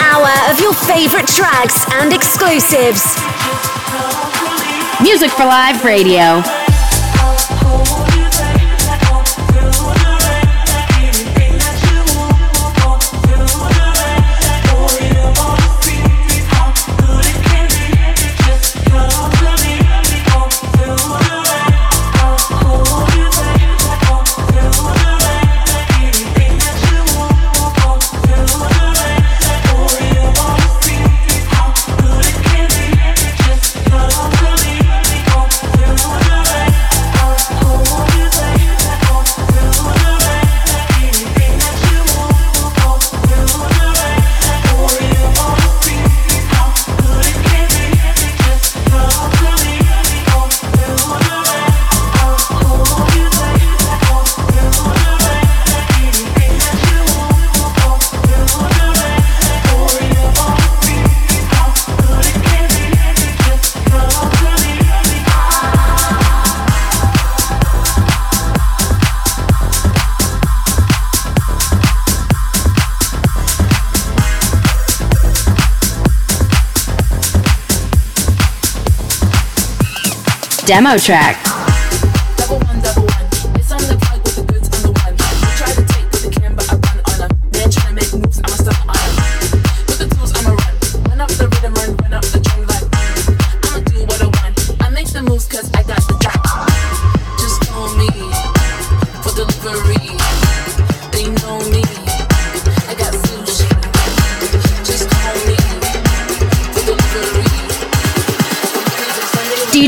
hour of your favorite tracks and exclusives. Music for Live Radio. Demo track.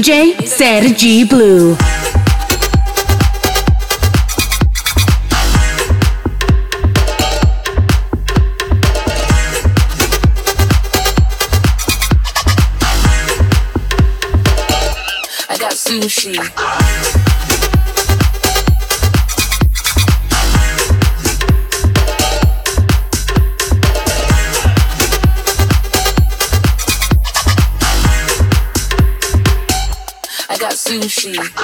DJ Sergi Blue. I got sushi. sushi.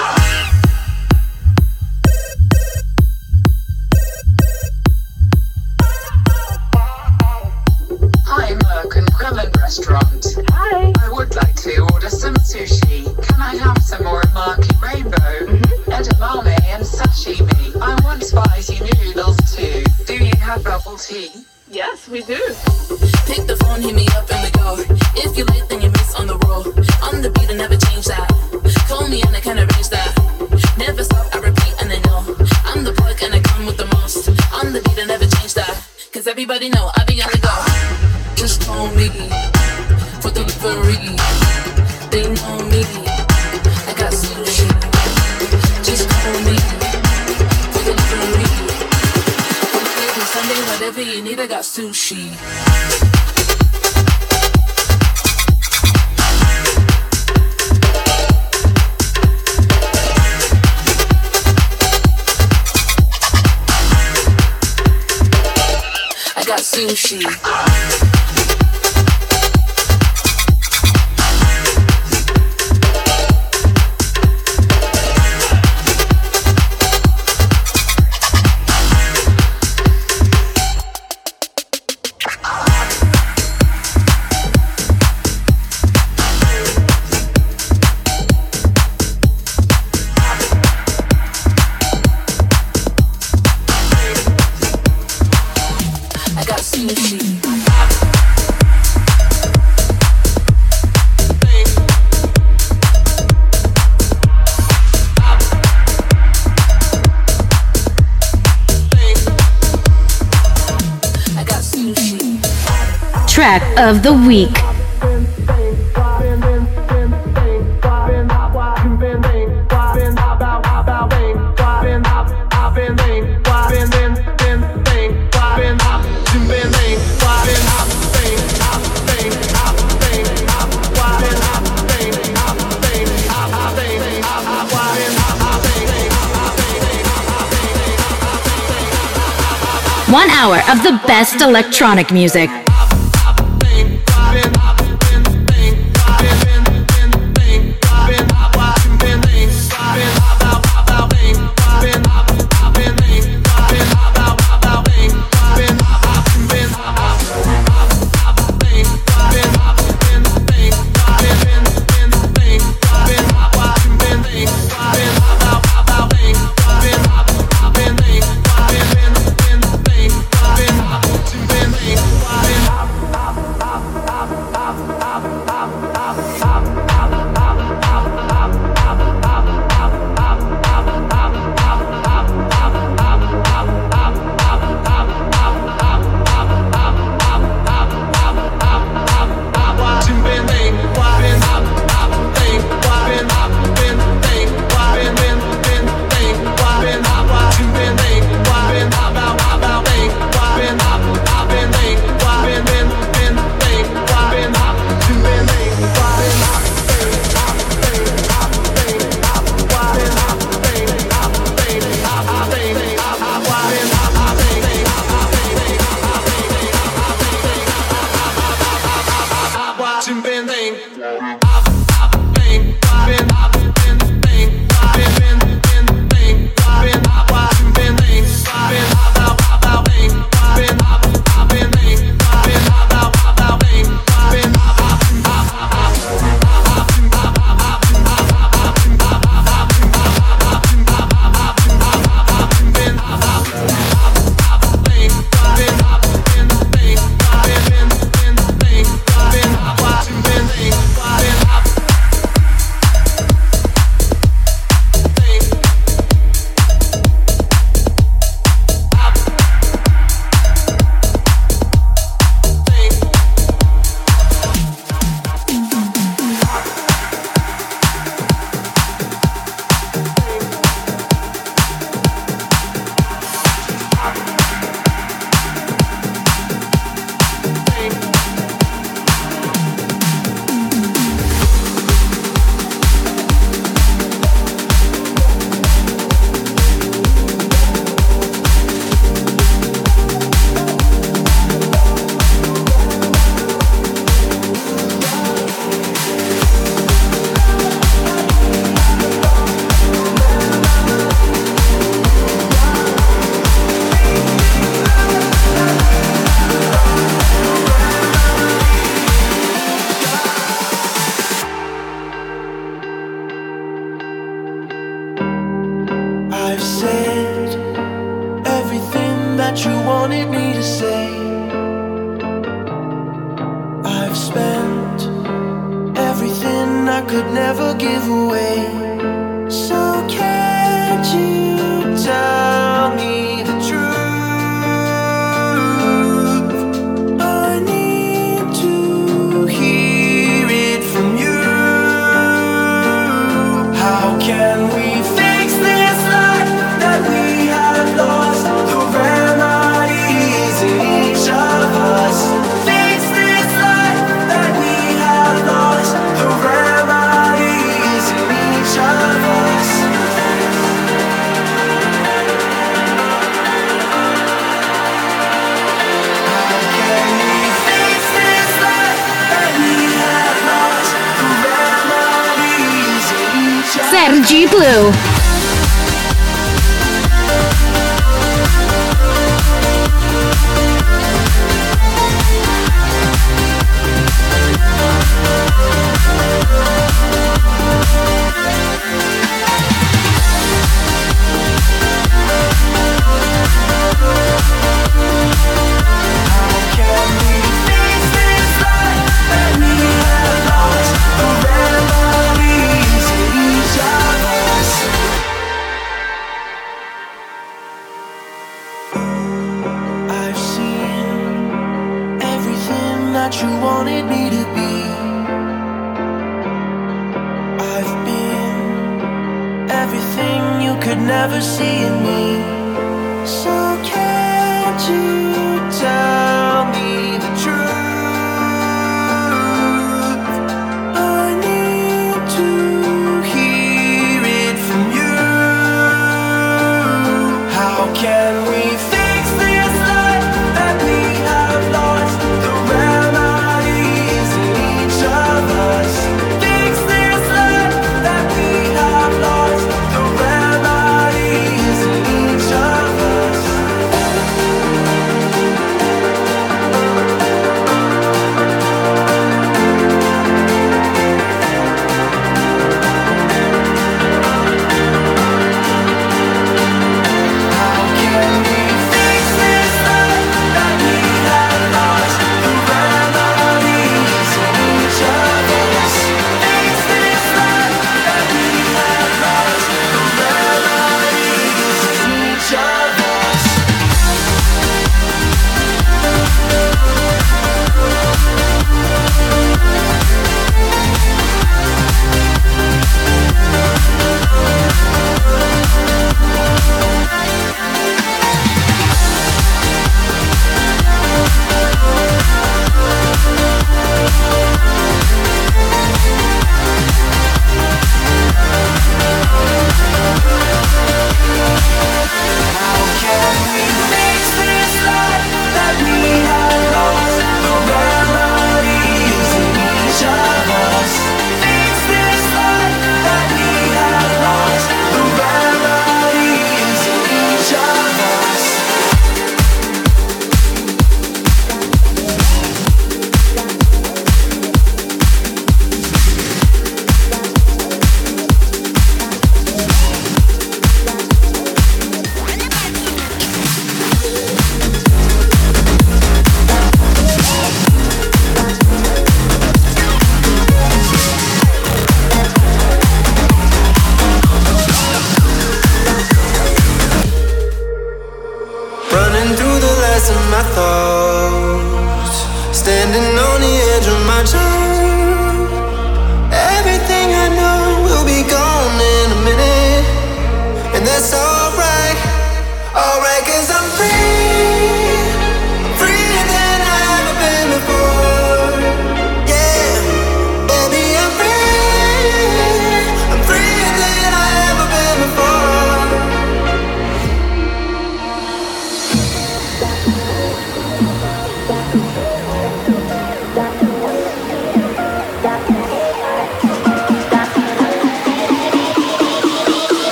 I got sushi. of the week. One hour of the best electronic music.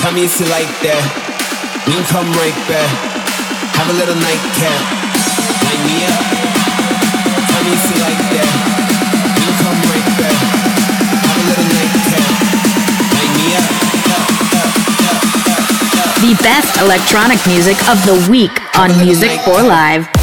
Tell me if you like that. We can come right back. Have a little nightcap. Light me up. Tell me if you like that. We can come right back. Have a little nightcap. Light me up. The best electronic music of the week on Music for Live.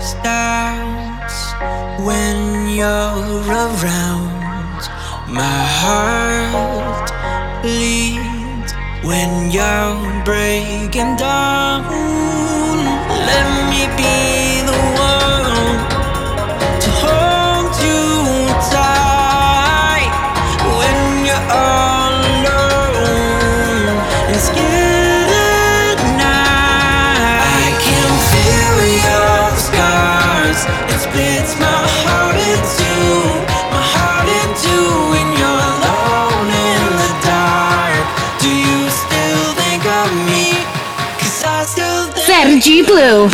starts when you're around. My heart bleeds when you're breaking down. Let me be. Sergi Blue.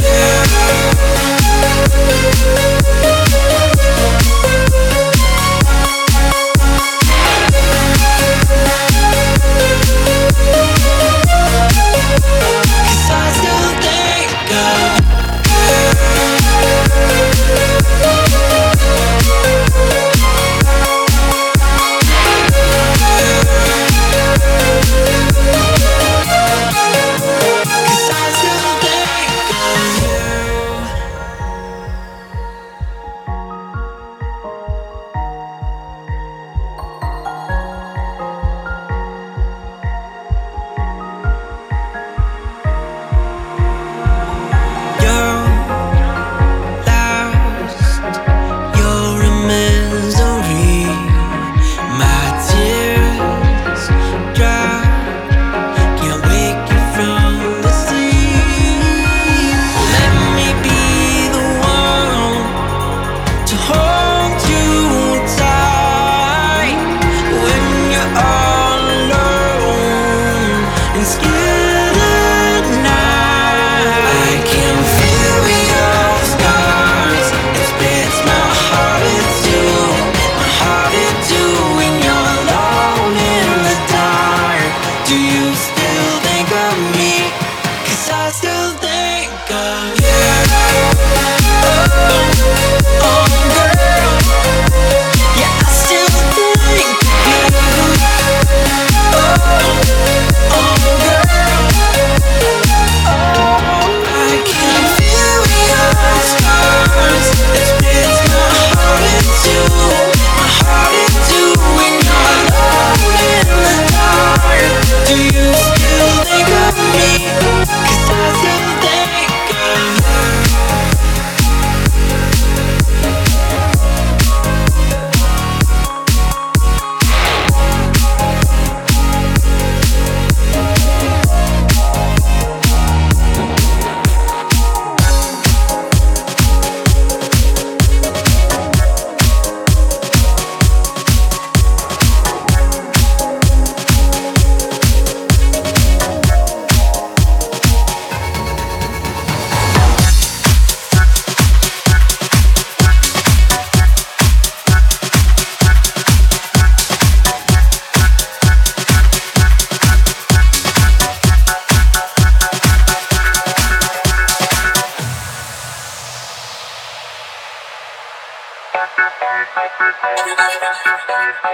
Welcome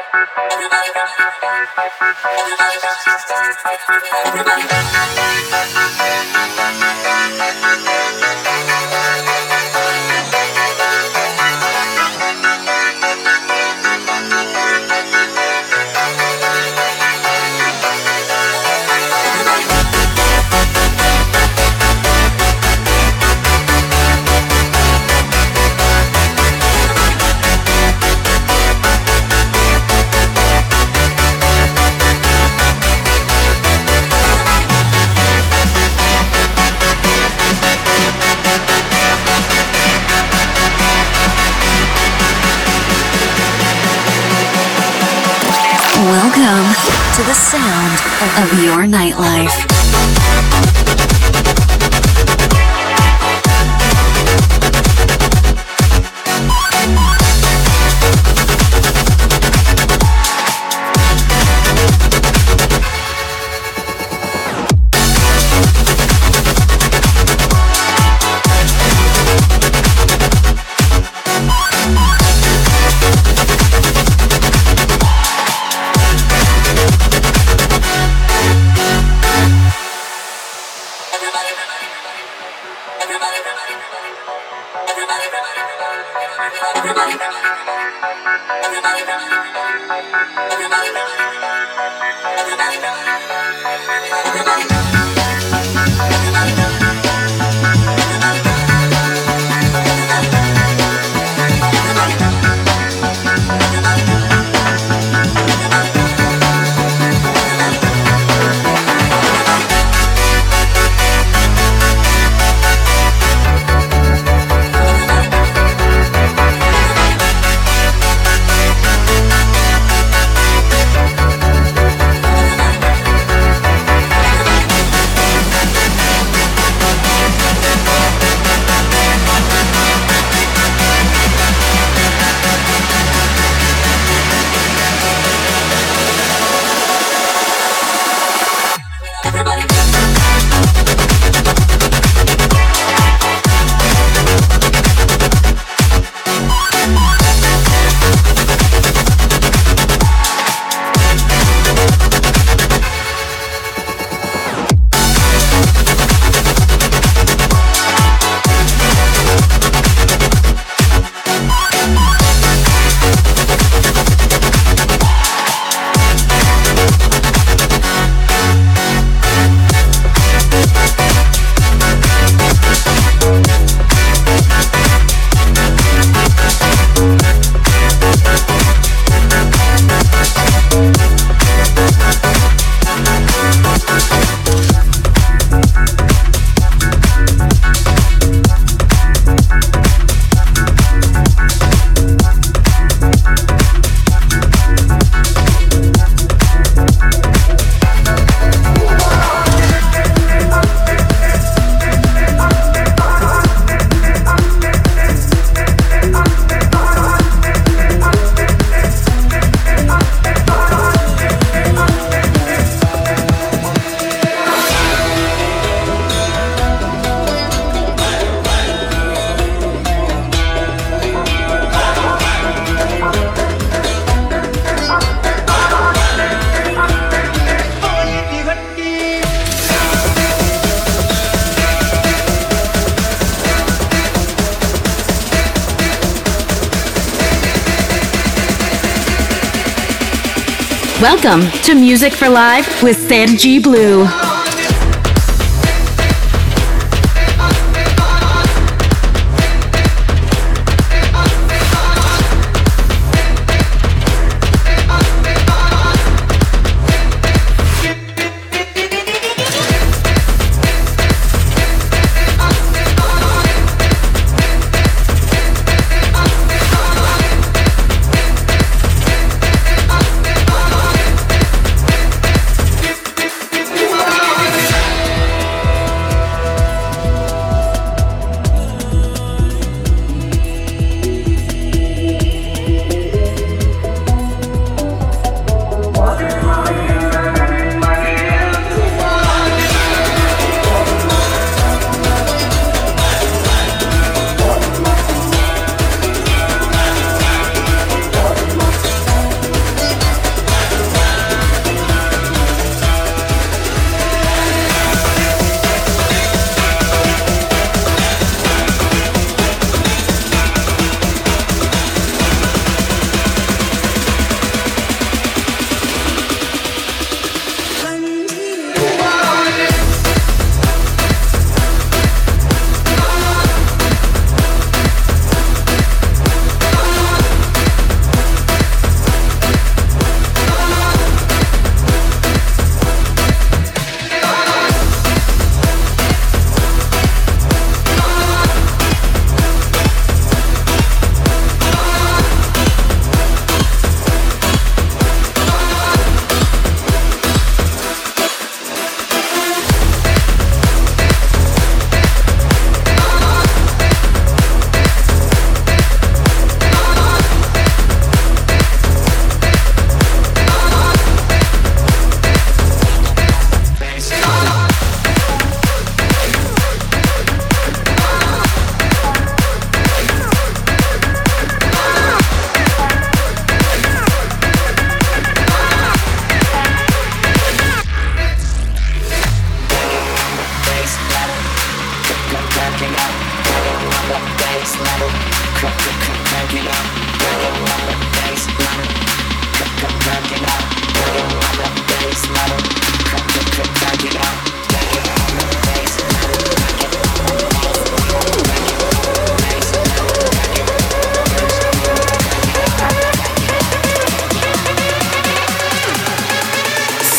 to the sound of your nightlife. everybody, everybody. Welcome to Music for Live with Sergi Blue.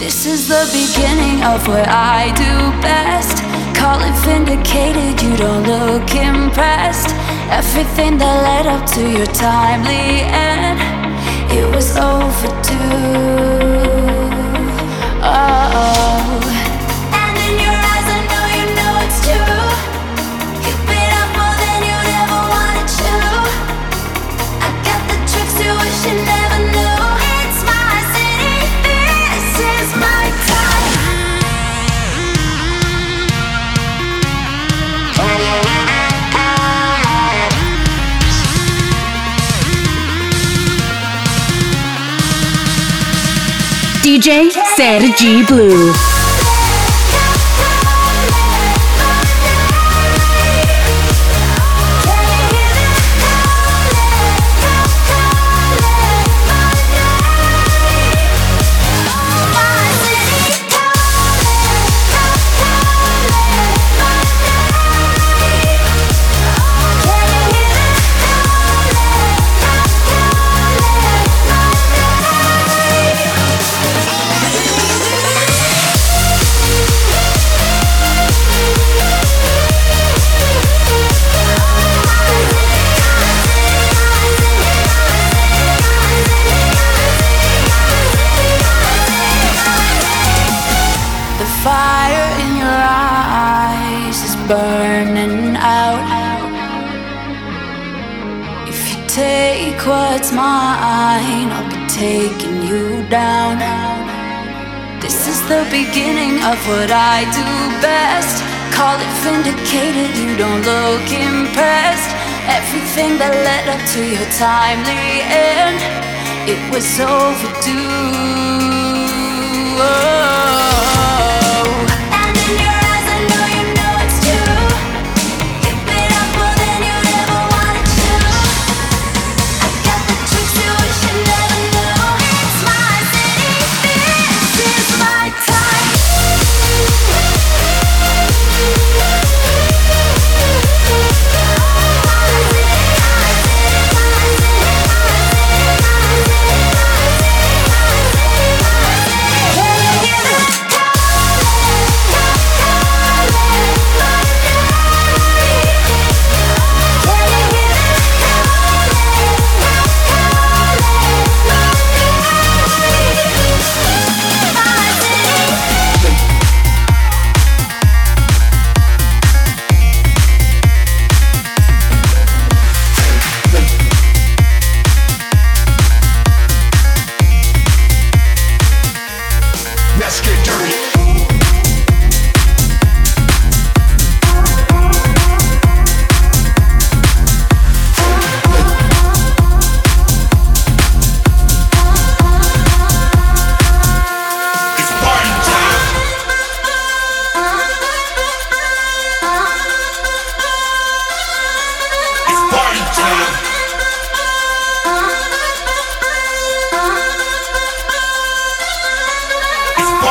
This is the beginning of what I do best. Call it vindicated, you don't look impressed. Everything that led up to your timely end, it was overdue. Oh. And in your eyes, I know you know it's true. More than you ever wanted to. I got the tricks you wish you never. DJ Sergi Blue. down. This is the beginning of what I do best. Call it vindicated, you don't look impressed. Everything that led up to your timely end, it was overdue. Oh.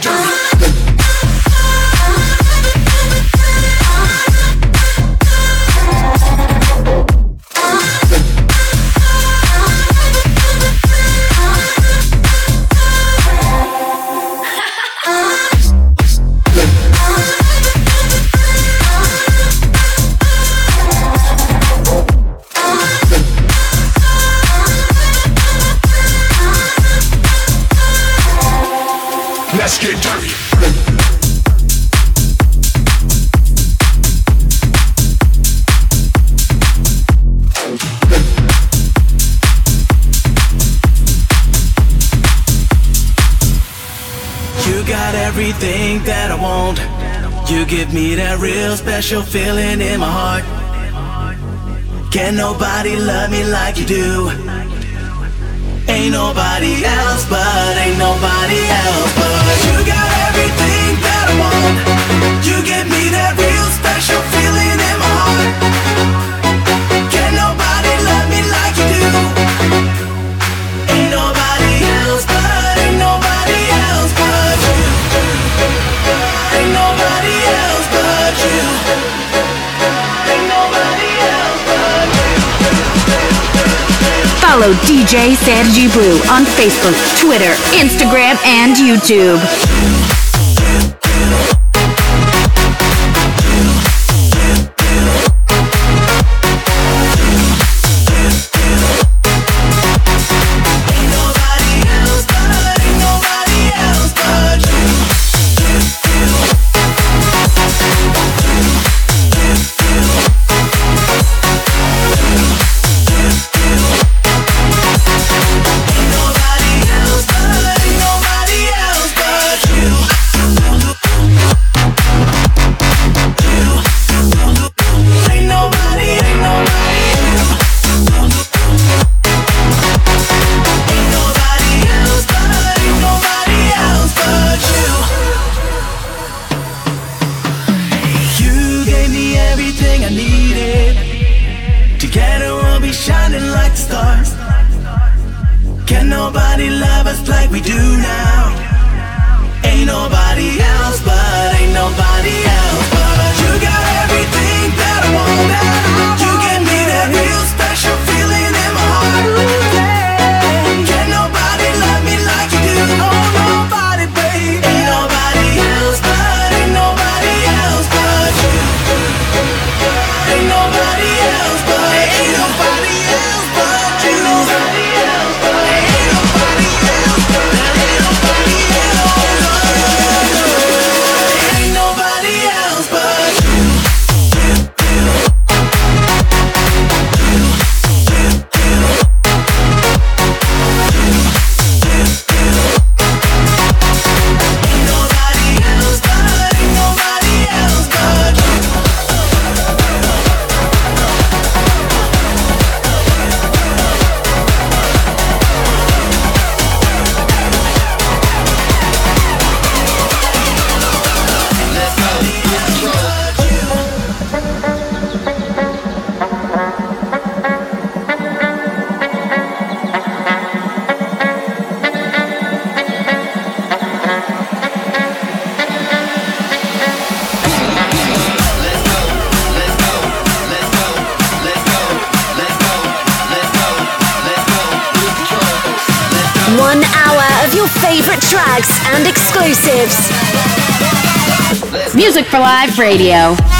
do. special feeling in my heart. Can nobody love me like you do? Follow DJ Sergi Blue on Facebook, Twitter, Instagram, and YouTube. Radio.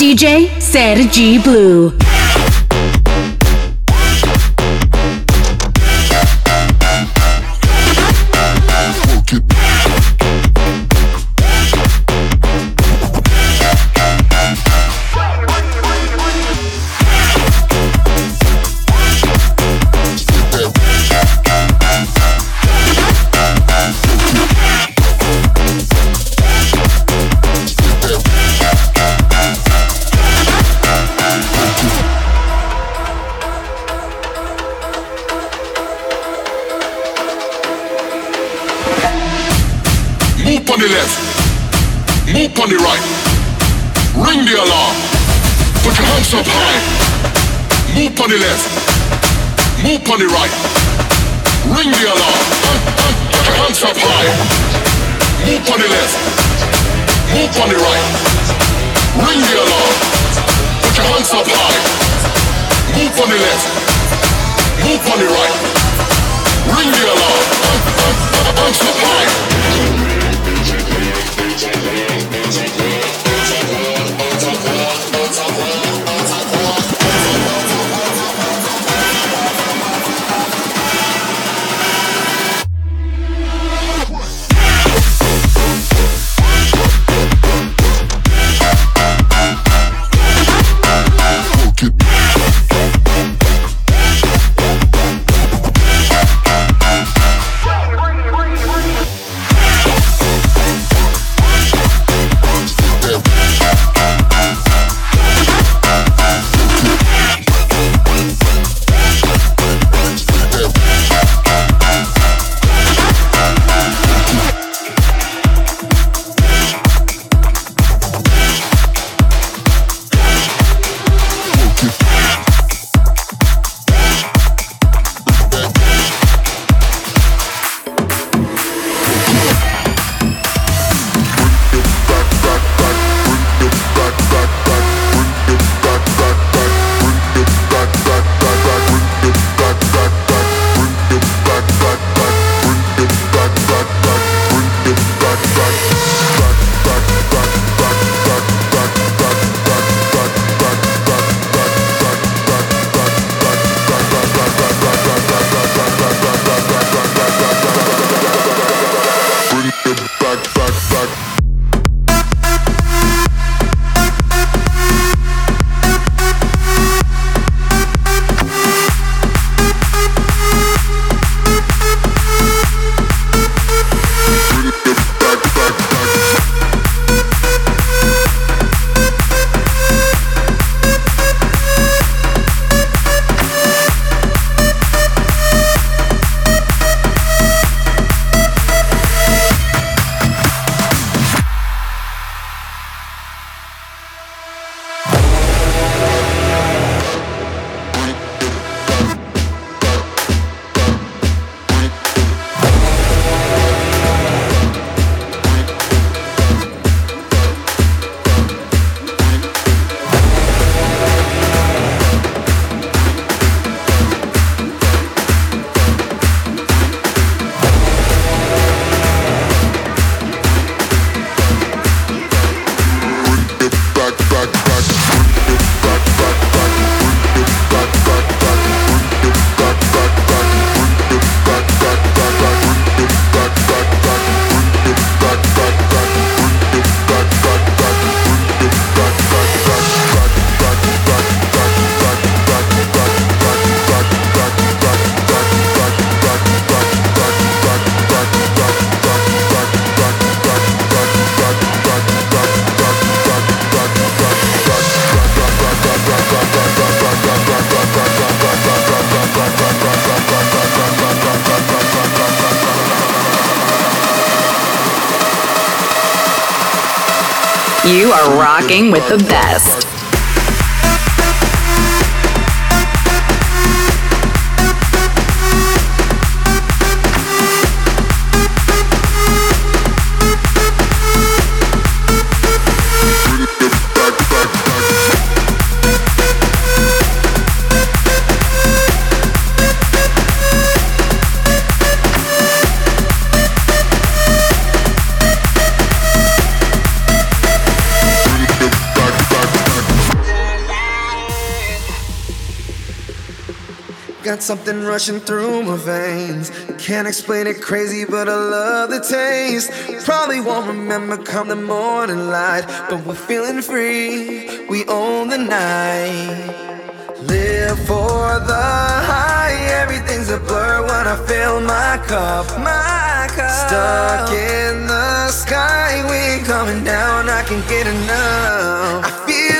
DJ Sergi Blue. With the best. Rushing through my veins. Can't explain it crazy, but I love the taste. Probably won't remember come the morning light, but we're feeling free. We own the night. Live for the high, everything's a blur when I fill my cup. My cup. Stuck in the sky, we ain't coming down. I can get enough. I feel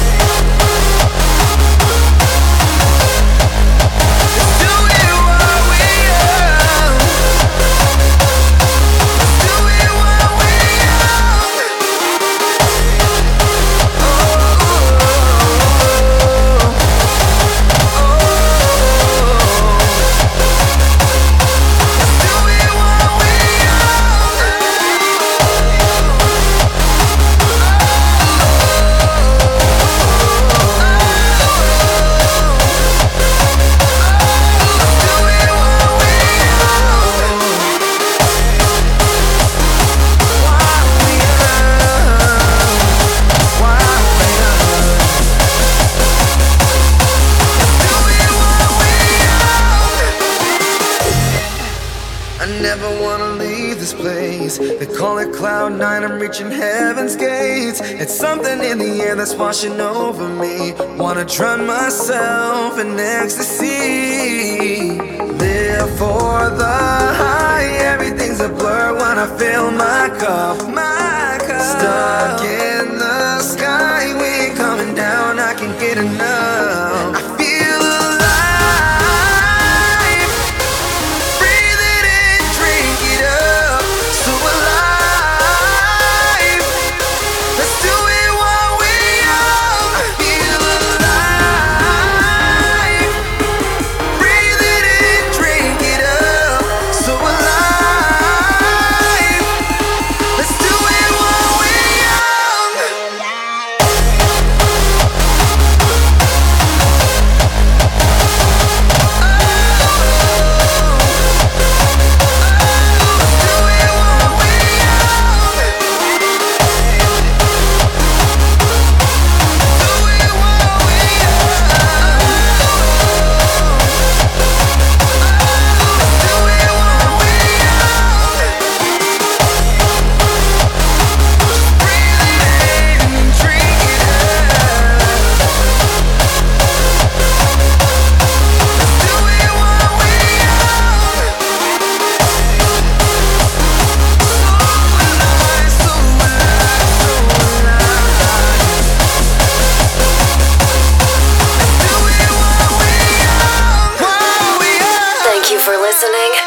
Heaven's gates. It's something in the air that's washing over me. Wanna drown myself in ecstasy. Live for the high, everything's a blur when I fill my cup. My cup. Stuck in the sky, we ain't coming down. I can't get enough.